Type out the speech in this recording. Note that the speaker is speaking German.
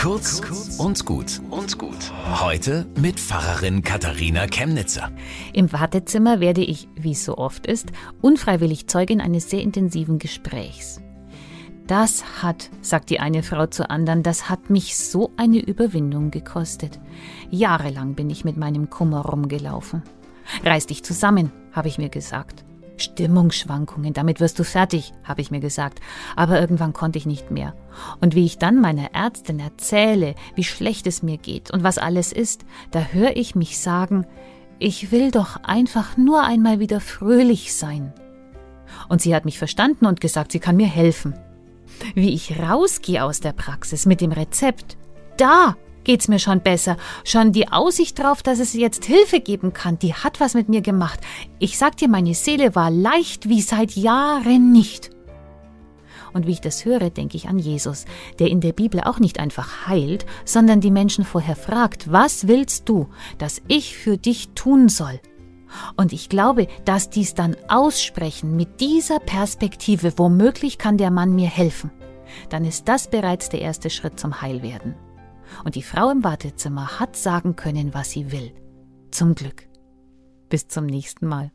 Kurz und gut und gut. Heute mit Pfarrerin Katharina Chemnitzer. Im Wartezimmer werde ich, wie es so oft ist, unfreiwillig Zeugin eines sehr intensiven Gesprächs. Das hat, sagt die eine Frau zur anderen, das hat mich so eine Überwindung gekostet. Jahrelang bin ich mit meinem Kummer rumgelaufen. Reiß dich zusammen, habe ich mir gesagt. Stimmungsschwankungen, damit wirst du fertig, habe ich mir gesagt. Aber irgendwann konnte ich nicht mehr. Und wie ich dann meiner Ärztin erzähle, wie schlecht es mir geht und was alles ist, da höre ich mich sagen, ich will doch einfach nur einmal wieder fröhlich sein. Und sie hat mich verstanden und gesagt, sie kann mir helfen. Wie ich rausgehe aus der Praxis mit dem Rezept, da geht's mir schon besser. Schon die Aussicht drauf, dass es jetzt Hilfe geben kann, die hat was mit mir gemacht. Ich sag dir, meine Seele war leicht wie seit Jahren nicht. Und wie ich das höre, denke ich an Jesus, der in der Bibel auch nicht einfach heilt, sondern die Menschen vorher fragt, was willst du, dass ich für dich tun soll? Und ich glaube, dass dies dann aussprechen mit dieser Perspektive, womöglich kann der Mann mir helfen, dann ist das bereits der erste Schritt zum Heilwerden und die Frau im Wartezimmer hat sagen können, was sie will. Zum Glück. Bis zum nächsten Mal.